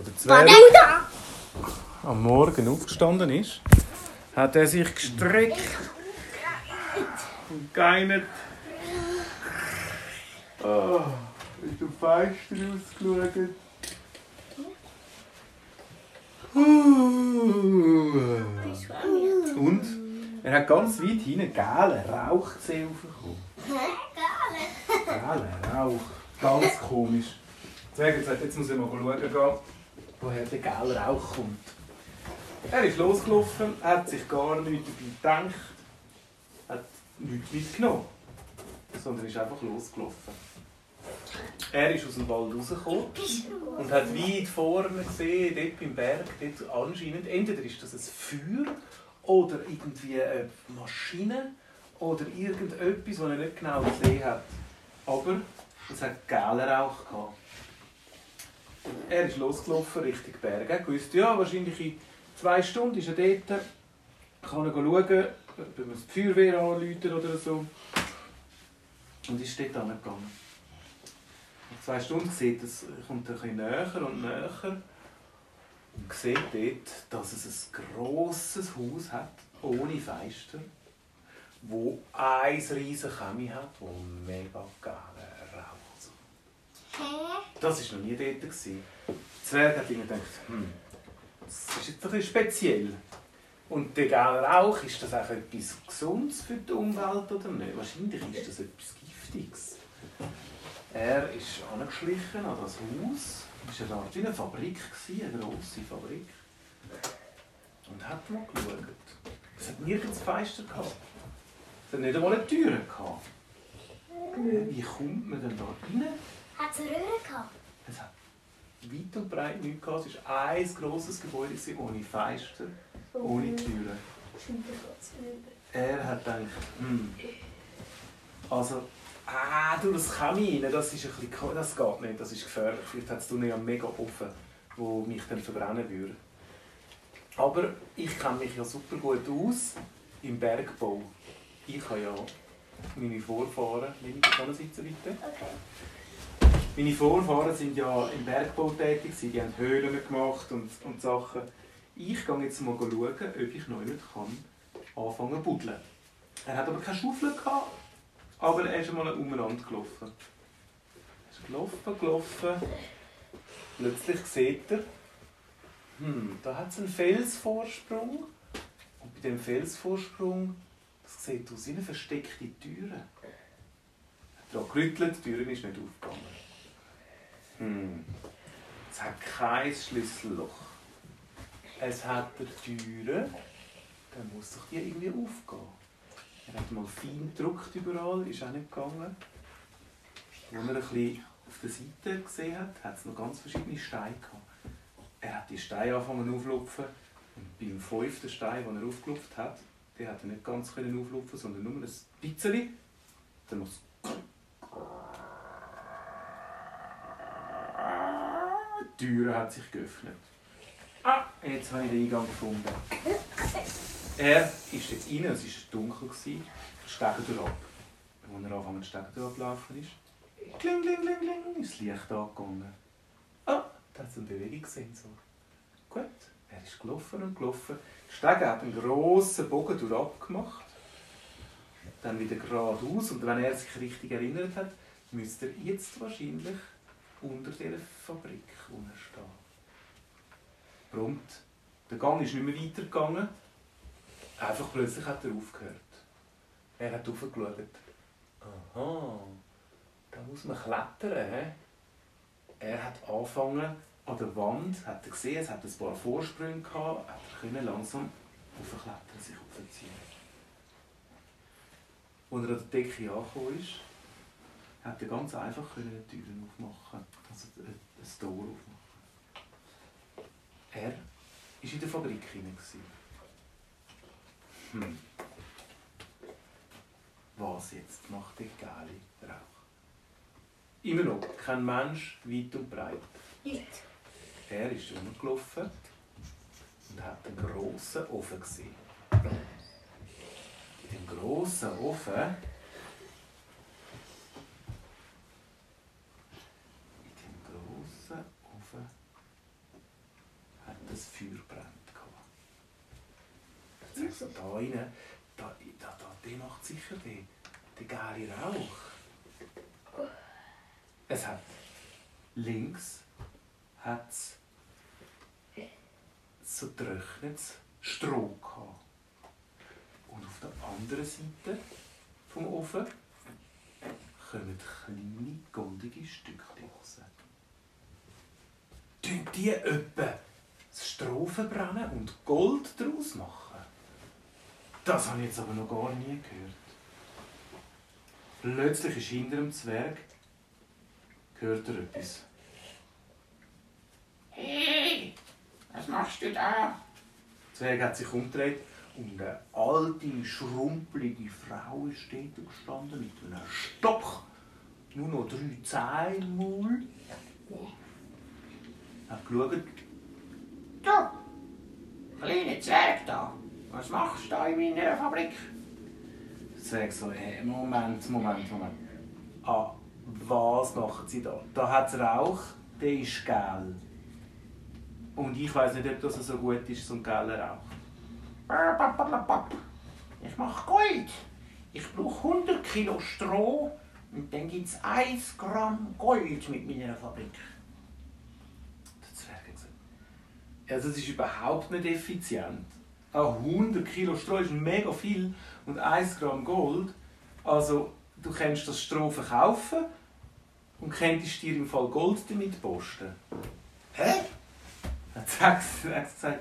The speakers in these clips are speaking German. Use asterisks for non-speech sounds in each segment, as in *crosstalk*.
oder Zwerg am Morgen aufgestanden ist, hat er sich gestreckt und geinert. Oh, ist du Fenster ausgeschaut? Und er hat ganz weit hinten gelben Rauch gesehen. Gelben Rauch. Ganz komisch. Deswegen gesagt, jetzt muss ich mal schauen gehen, woher der gelbe Rauch kommt. Er ist losgelaufen, hat sich gar nichts dabei gedacht, hat nichts mitgenommen, sondern ist einfach losgelaufen. Er ist aus dem Wald rausgekommen und hat weit vorne gesehen, dort beim Berg, dort anscheinend, entweder ist das ein Feuer oder irgendwie eine Maschine oder irgendetwas, was er nicht genau gesehen hat. Aber es hat gelben Rauch gehabt. Er ist losgelaufen Richtung Berge. Er wusste, ja, wahrscheinlich in zwei Stunden ist er dort. Kann er schauen, ob er die Feuerwehr anrufen oder so. Und ist dort angegangen. Nach zwei Stunden sieht es, kommt er ein näher und näher und sieht dort, dass es ein grosses Haus hat, ohne Fenster, wo ein riesiges Chemie hat, wo mega geil raucht. Das war noch nie dort. Gewesen. Der Zwerg hat gedacht, hm, das ist jetzt ein speziell. Und der gelbe Rauch, ist das auch etwas Gesundes für die Umwelt oder nicht? Wahrscheinlich ist das etwas Giftiges. Er ist angeschlichen an das Haus. Es war eine Art wie eine Fabrik, eine grosse Fabrik. Und hat mal geschaut. Es hat nirgends Fenster gehabt. Es hat nicht einmal eine Tür gehabt. Wie kommt man denn da rein? Hat es Röhren gehabt? Es hat weit und breit nichts gehabt. Es war ein grosses Gebäude ohne Fenster, ohne Türen. Er hat gedacht, hm, also, ah, du, das Kamin, das, ist ein bisschen, das geht nicht, das ist gefährlich. Vielleicht hat es einen mega Ofen, der mich dann verbrennen würde. Aber ich kenne mich ja super gut aus im Bergbau. Ich habe ja meine Vorfahren, nehme ich kann sitzen bitte. Okay. Meine Vorfahren sind ja im Bergbau tätig, die haben Höhlen gemacht und, und Sachen. Ich gehe jetzt mal schauen, ob ich noch nicht kann anfangen zu buddeln. Er hat aber keine Schaufel gehabt, aber er ist einmal umeinander gelaufen. Er ist gelaufen, gelaufen. Plötzlich sieht er, hm, da hat es einen Felsvorsprung. Und bei dem Felsvorsprung, das sieht aus wie eine versteckte Tür. Er hat gerüttelt, die Tür ist nicht aufgegangen. Es hat kein Schlüsselloch. Es hat eine Tür, dann muss doch die irgendwie aufgehen. Er hat mal fein gedruckt überall, ist auch nicht gegangen. Als er ein bisschen auf der Seite gesehen hat, hat es noch ganz verschiedene Steine gehabt. Er hat die Steine angefangen aufzulupfen und beim fünften Stein, den er aufgelupft hat, den hat er nicht ganz auflupfen, sondern nur ein bisschen. Dann muss die Tür hat sich geöffnet. Ah, jetzt habe ich den Eingang gefunden. Er ist dort rein, es war dunkel, Stegen ab. Als er anfangen zu Stegen ablaufen ist, kling, kling, kling, kling, ist das Licht angegangen. Ah, da hat es eine Bewegungssensor. Gut, er ist gelaufen und gelaufen. Stegen hat einen grossen Bogen durch gemacht. Dann wieder geradeaus. Und wenn er sich richtig erinnert hat, müsste er jetzt wahrscheinlich unter dieser Fabrik stehen. Prompt. Der Gang ist nicht mehr weitergegangen. Einfach plötzlich hat er aufgehört. Er hat aufgeschaut. Aha, da muss man klettern. He? Er hat angefangen an der Wand, hat er gesehen, es hat ein paar Vorsprünge gehabt, hat er können langsam aufklettern, sich aufziehen. Als er an der Decke angekommen ist, hat er ganz einfach die Türen aufmachen, also ein Tor aufmachen. Er war in der Fabrik hinein. Hm. Was jetzt macht der geile Rauch? Immer noch kein Mensch, weit und breit. Nicht. Er ist rumgelaufen und hat einen grossen Ofen gesehen. In dem grossen Ofen so da rein, da, da, da, weh. Der geile Rauch. Es hat links hat's so trockenes Stroh gehabt. Und auf der anderen Seite vom Ofen kommen kleine goldige Stückchen raus. Tun die etwa das Stroh verbrennen und Gold daraus machen? Das habe ich jetzt aber noch gar nie gehört. Plötzlich ist hinter dem Zwerg hört er etwas. Hey, was machst du da? Der Zwerg hat sich umgedreht und eine alte, schrumpelige Frau ist dort gestanden mit einem Stock. Nur noch drei Zähne im Maul. Hat geschaut. Du, kleiner Zwerg da, was machst du da in meiner Fabrik? Der Zwerg so, hey, Moment, Moment, Moment. Ah, was macht sie da? Da hat es Rauch, der ist gel. Und ich weiß nicht, ob das so gut ist, so ein geler Rauch. Ich mache Gold. Ich brauche 100 Kilo Stroh und dann gibt es 1 Gramm Gold mit meiner Fabrik. Der Zwerg hat gesagt, also es ist überhaupt nicht effizient. Auch 100 Kilo Stroh ist mega viel und 1 Gramm Gold. Also du kannst das Stroh verkaufen und könntest dir im Fall Gold damit posten. Hä? Hat *laughs* gesagt,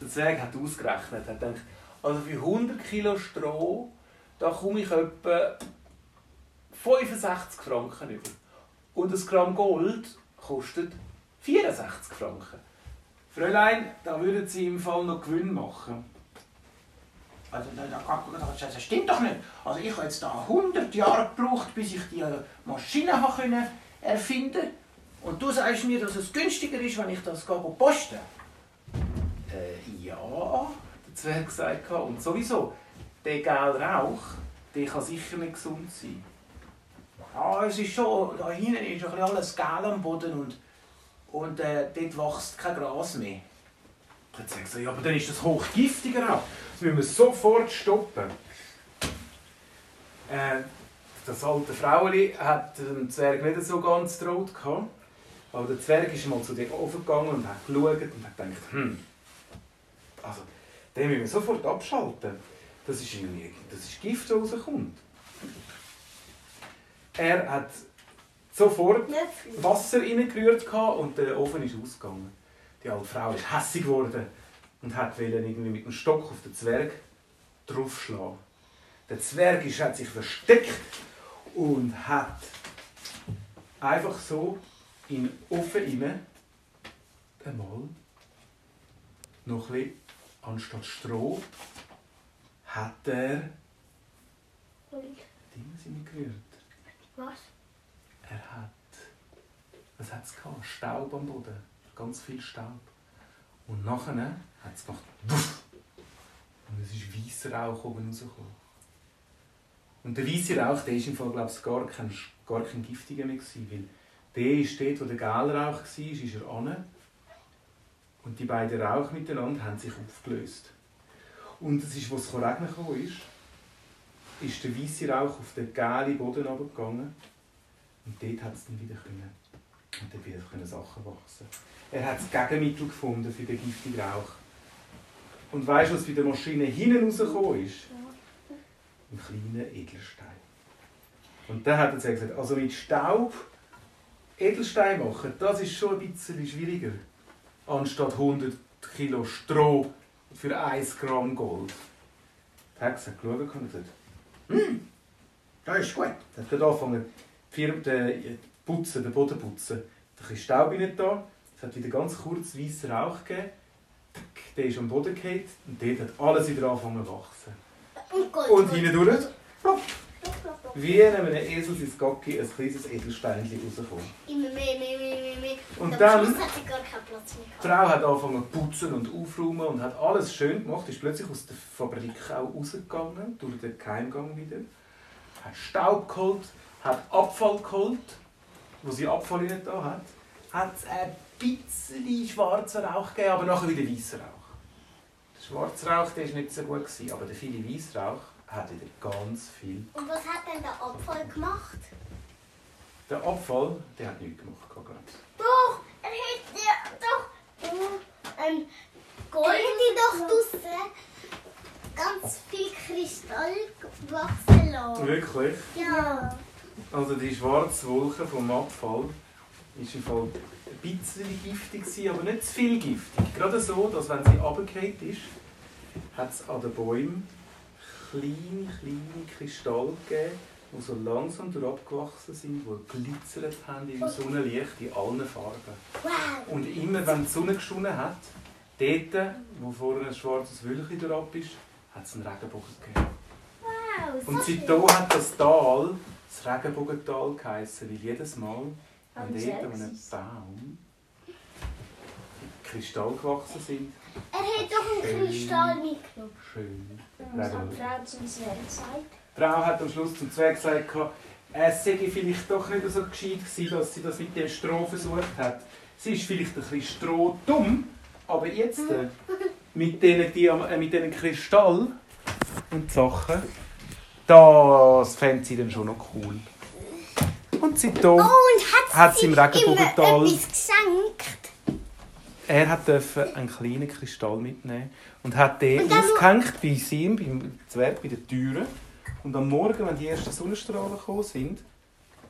der Zwerg hat ausgerechnet, hat gedacht, also für 100 Kilo Stroh, da komme ich etwa 65 Franken über. Und ein Gramm Gold kostet 64 Franken. Fräulein, da würden Sie im Fall noch Gewinn machen. Also, da, da, das, das stimmt doch nicht. Also, ich habe jetzt da 100 Jahre gebraucht, bis ich die Maschine habe können erfinden Und du sagst mir, dass es günstiger ist, wenn ich das gehe posten Äh, ja, der Zwerg gesagt. Und sowieso, der gelbe Rauch, der kann sicher nicht gesund sein. Ja, es ist schon, da hinten ist ein bisschen alles gel am Boden und, und äh, dort wächst kein Gras mehr. Der Zwerg sagt, ja, aber dann ist das hochgiftiger Rauch. Das müssen wir sofort stoppen. Äh, das alte Fraueli hat dem Zwerg nicht so ganz traut. Aber der Zwerg ist mal zu dem Ofen gegangen und hat geschaut und hat gedacht, hm, also, den müssen wir sofort abschalten. Das ist irgendwie, das ist Gift, das rauskommt. Er hat sofort Wasser reingerührt und der Ofen ist ausgegangen. Die alte Frau ist hässig geworden und hat irgendwie mit dem Stock auf den Zwerg draufschlagen. Der Zwerg ist, hat sich versteckt und hat einfach so in den Ofen rein einmal noch ein bisschen, anstatt Stroh hat er Dinge reingerührt. Was? Er hat, was hat es gehabt? Staub am Boden, ganz viel Staub. Und nachher hat es gemacht, wuff, und es ist weißer Rauch oben rausgekommen. Und der weiße Rauch, der ist im Fall, glaube ich, gar kein, gar kein giftiger mehr gewesen, weil der ist dort, wo der gelbe Rauch war, ist er an. Und die beiden Rauch miteinander haben sich aufgelöst. Und es ist, als es regnen gekommen ist, ist der weiße Rauch auf den gelben Boden runtergegangen. Und dort hat es dann wieder können. Und dort wieder können Sachen wachsen. Er hat das Gegenmittel gefunden für den giftigen Rauch. Und weißt du, was bei der Maschine hinten rausgekommen ist? Ein kleiner Edelstein. Und dann hat er gesagt, also mit Staub Edelstein machen, das ist schon ein bisschen schwieriger. Anstatt 100 Kilo Stroh für 1 Gramm Gold. Er hat gesagt, geschaut und gesagt, Hm, das ist gut. er hat angefangen, Firma- den putzen, den Boden putzen. Da ist Staub rein da, es hat wieder ganz kurz weißen Rauch gegeben. Der ist am Boden gefallen und dort hat alles wieder angefangen zu wachsen. Und Gold. Und hinten durch, plopp, wie in einem Esel sein Gocki ein kleines Edelsteinchen rausgekommen. Immer mehr, mehr, mehr, mehr, mehr. Und dann- Schluss hat sie gar keinen Platz mehr Die. Frau hat angefangen zu putzen und aufräumen und hat alles schön gemacht, ist plötzlich aus der Fabrik auch rausgegangen, durch den Geheimgang wieder. Hat Staub geholt, hat Abfall geholt, wo sie Abfall nicht da hat. Hat ein bisschen schwarzen Rauch gegeben, aber nachher wieder weißer Rauch. Das Schwarzrauch der ist nicht so gut, gewesen, aber der viele Weißrauch hat wieder ganz viel. Und was hat denn der Abfall gemacht? Der Abfall, der hat nichts gemacht, glaube ich. Doch, er hätte doch ähm, Gold. Doch draussen ganz viel Kristall wachsen lassen. Wirklich? Ja. Also die schwarze Wolke vom Abfall ist im Fall ein bisschen giftig, gewesen, aber nicht zu viel giftig. Gerade so, dass wenn sie runtergefallen ist, hat es an den Bäumen kleine, kleine Kristalle gegeben, die so langsam durchgewachsen sind, die glitzert haben im Sonnenlicht in allen Farben. Und immer wenn die Sonne geschonen hat, dort, wo vorne ein schwarzes Wölkchen durchab ist, hat es einen Regenbogen gegeben. Und seitdem hat das Tal das Regenbogental geheissen, weil jedes Mal, wenn dort an einem. Baum Kristall gewachsen sind, Er hat doch einen Kristall mitgenommen. schön. Was hat die Frau zu uns gesagt? Die Frau hat am Schluss zum Zweck gesagt, es sei vielleicht doch nicht so gescheit gewesen, dass sie das mit dem Stroh versucht hat. Sie ist vielleicht ein bisschen strohdumm, aber jetzt äh, mit diesen, äh, mit diesen Kristall und Sachen, das fände sie dann schon noch cool. Und seitdem, Oh, und hat, Hat sie im Regenbogental- er hat einen kleinen Kristall mitnehmen und hat den Und aufgehängt bei ihm, beim Zwerg, bei den Türen. Und am Morgen, wenn die ersten Sonnenstrahlen gekommen sind,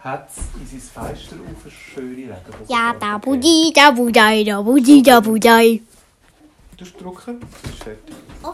hat es in sein Fenster auf eine schöne Regenbogen. Ja, da Budi, da Budai, da Budi, da Budai. Du drücken, das ist fertig. Oh.